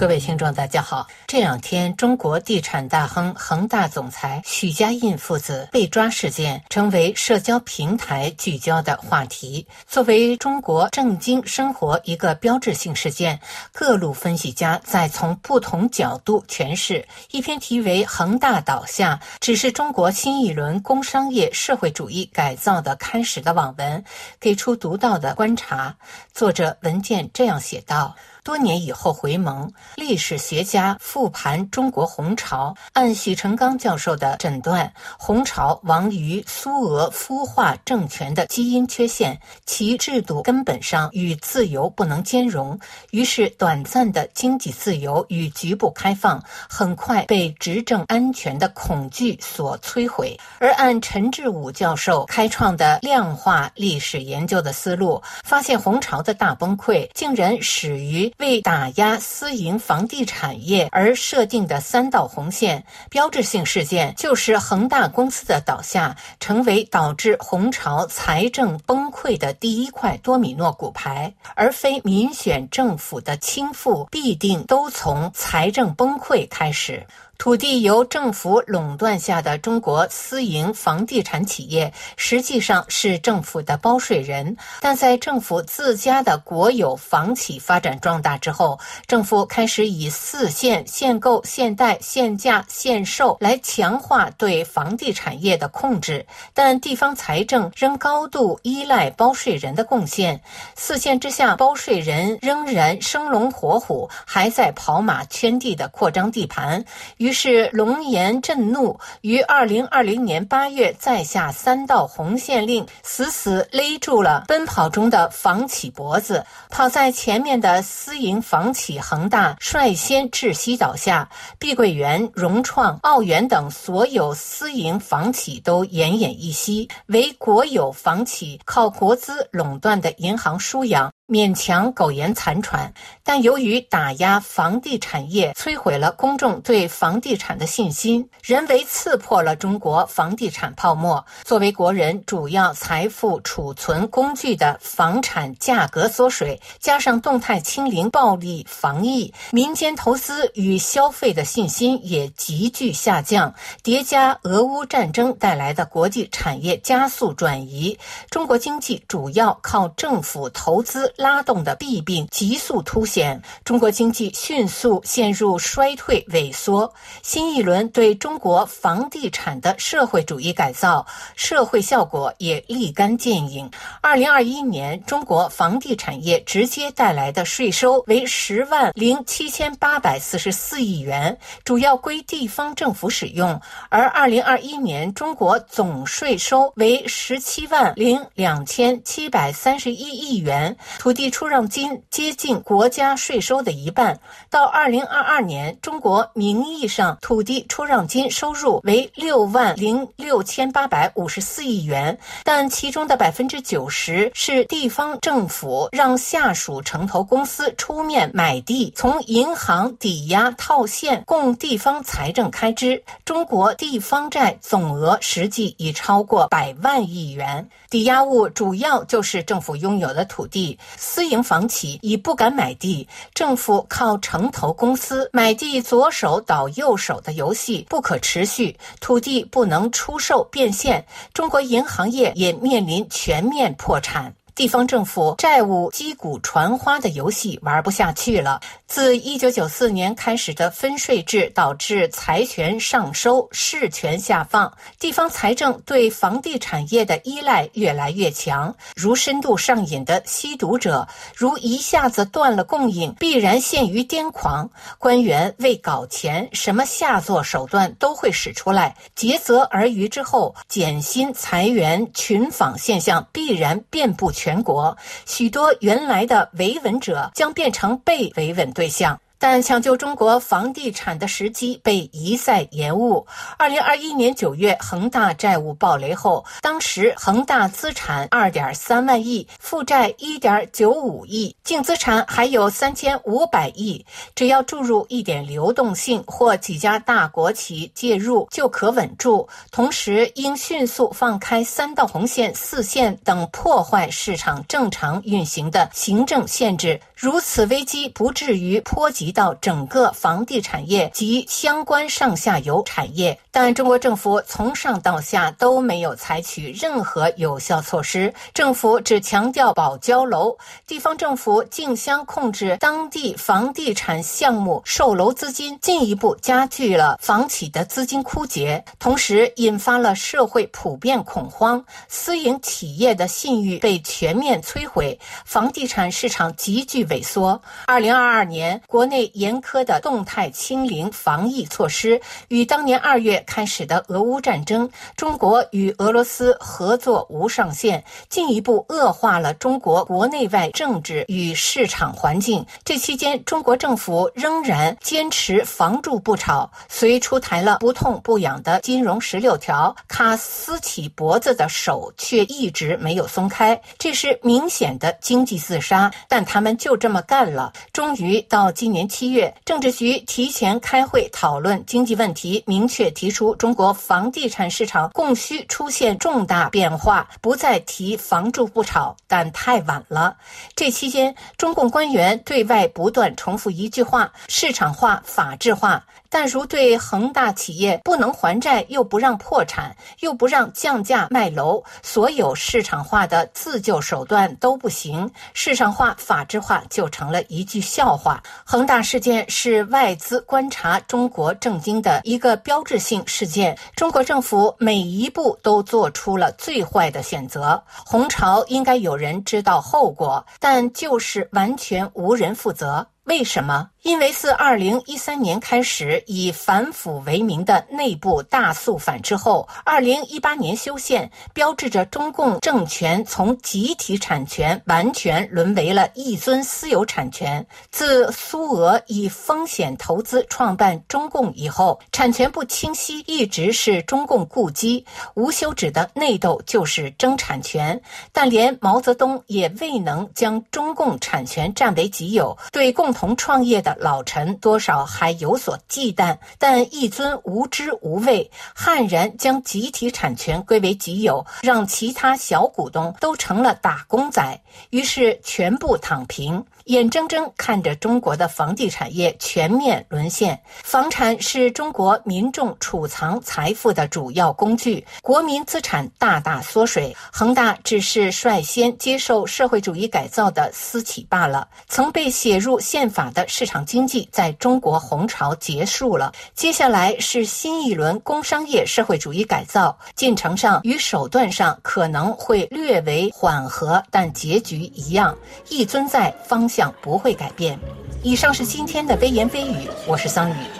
各位听众，大家好。这两天，中国地产大亨恒大总裁许家印父子被抓事件成为社交平台聚焦的话题。作为中国政经生活一个标志性事件，各路分析家在从不同角度诠释一篇题为《恒大倒下只是中国新一轮工商业社会主义改造的开始》的网文，给出独到的观察。作者文件这样写道。多年以后回眸，历史学家复盘中国红潮，按许成刚教授的诊断，红潮亡于苏俄孵化政权的基因缺陷，其制度根本上与自由不能兼容。于是，短暂的经济自由与局部开放很快被执政安全的恐惧所摧毁。而按陈志武教授开创的量化历史研究的思路，发现红潮的大崩溃竟然始于。为打压私营房地产业而设定的三道红线，标志性事件就是恒大公司的倒下，成为导致红潮财政崩溃的第一块多米诺骨牌，而非民选政府的倾覆必定都从财政崩溃开始。土地由政府垄断下的中国私营房地产企业，实际上是政府的包税人。但在政府自家的国有房企发展壮大之后，政府开始以四限、限购、限贷、限价、限售来强化对房地产业的控制。但地方财政仍高度依赖包税人的贡献。四限之下，包税人仍然生龙活虎，还在跑马圈地的扩张地盘。于于是龙颜震怒，于二零二零年八月再下三道红线令，死死勒住了奔跑中的房企脖子。跑在前面的私营房企恒大率先窒息倒下，碧桂园、融创、奥园等所有私营房企都奄奄一息，唯国有房企靠国资垄断的银行输氧。勉强苟延残喘，但由于打压房地产业，摧毁了公众对房地产的信心，人为刺破了中国房地产泡沫。作为国人主要财富储存工具的房产价格缩水，加上动态清零、暴力防疫，民间投资与消费的信心也急剧下降。叠加俄乌战争带来的国际产业加速转移，中国经济主要靠政府投资。拉动的弊病急速凸显，中国经济迅速陷入衰退萎缩。新一轮对中国房地产的社会主义改造，社会效果也立竿见影。二零二一年，中国房地产业直接带来的税收为十万零七千八百四十四亿元，主要归地方政府使用。而二零二一年，中国总税收为十七万零两千七百三十一亿元。土地出让金接近国家税收的一半。到二零二二年，中国名义上土地出让金收入为六万零六千八百五十四亿元，但其中的百分之九十是地方政府让下属城投公司出面买地，从银行抵押套现，供地方财政开支。中国地方债总额实际已超过百万亿元，抵押物主要就是政府拥有的土地。私营房企已不敢买地，政府靠城投公司买地左手倒右手的游戏不可持续，土地不能出售变现，中国银行业也面临全面破产。地方政府债务击鼓传花的游戏玩不下去了。自一九九四年开始的分税制导致财权上收、市权下放，地方财政对房地产业的依赖越来越强。如深度上瘾的吸毒者，如一下子断了供应，必然陷于癫狂。官员为搞钱，什么下作手段都会使出来。竭泽而渔之后，减薪裁员、群访现象必然遍布。全全国许多原来的维稳者将变成被维稳对象。但抢救中国房地产的时机被一再延误。二零二一年九月，恒大债务暴雷后，当时恒大资产二点三万亿，负债一点九五亿，净资产还有三千五百亿。只要注入一点流动性或几家大国企介入，就可稳住。同时，应迅速放开三道红线、四线等破坏市场正常运行的行政限制，如此危机不至于波及。到整个房地产业及相关上下游产业。但中国政府从上到下都没有采取任何有效措施，政府只强调保交楼，地方政府竞相控制当地房地产项目售楼资金，进一步加剧了房企的资金枯竭，同时引发了社会普遍恐慌，私营企业的信誉被全面摧毁，房地产市场急剧萎缩。二零二二年，国内严苛的动态清零防疫措施与当年二月。开始的俄乌战争，中国与俄罗斯合作无上限，进一步恶化了中国国内外政治与市场环境。这期间，中国政府仍然坚持房住不炒，虽出台了不痛不痒的金融十六条，卡私企脖子的手却一直没有松开。这是明显的经济自杀，但他们就这么干了。终于到今年七月，政治局提前开会讨论经济问题，明确提。出中国房地产市场供需出现重大变化，不再提房住不炒，但太晚了。这期间，中共官员对外不断重复一句话：市场化、法治化。但如对恒大企业不能还债，又不让破产，又不让降价卖楼，所有市场化的自救手段都不行，市场化、法制化就成了一句笑话。恒大事件是外资观察中国政经的一个标志性事件，中国政府每一步都做出了最坏的选择。红潮应该有人知道后果，但就是完全无人负责。为什么？因为自二零一三年开始以反腐为名的内部大肃反之后，二零一八年修宪，标志着中共政权从集体产权完全沦为了一尊私有产权。自苏俄以风险投资创办中共以后，产权不清晰一直是中共痼疾，无休止的内斗就是争产权。但连毛泽东也未能将中共产权占为己有，对共同创业的。老臣多少还有所忌惮，但一尊无知无畏，悍然将集体产权归为己有，让其他小股东都成了打工仔，于是全部躺平。眼睁睁看着中国的房地产业全面沦陷，房产是中国民众储藏财富的主要工具，国民资产大大缩水。恒大只是率先接受社会主义改造的私企罢了，曾被写入宪法的市场经济在中国红潮结束了，接下来是新一轮工商业社会主义改造，进程上与手段上可能会略为缓和，但结局一样，一尊在方向不会改变。以上是今天的微言微语，我是桑宇。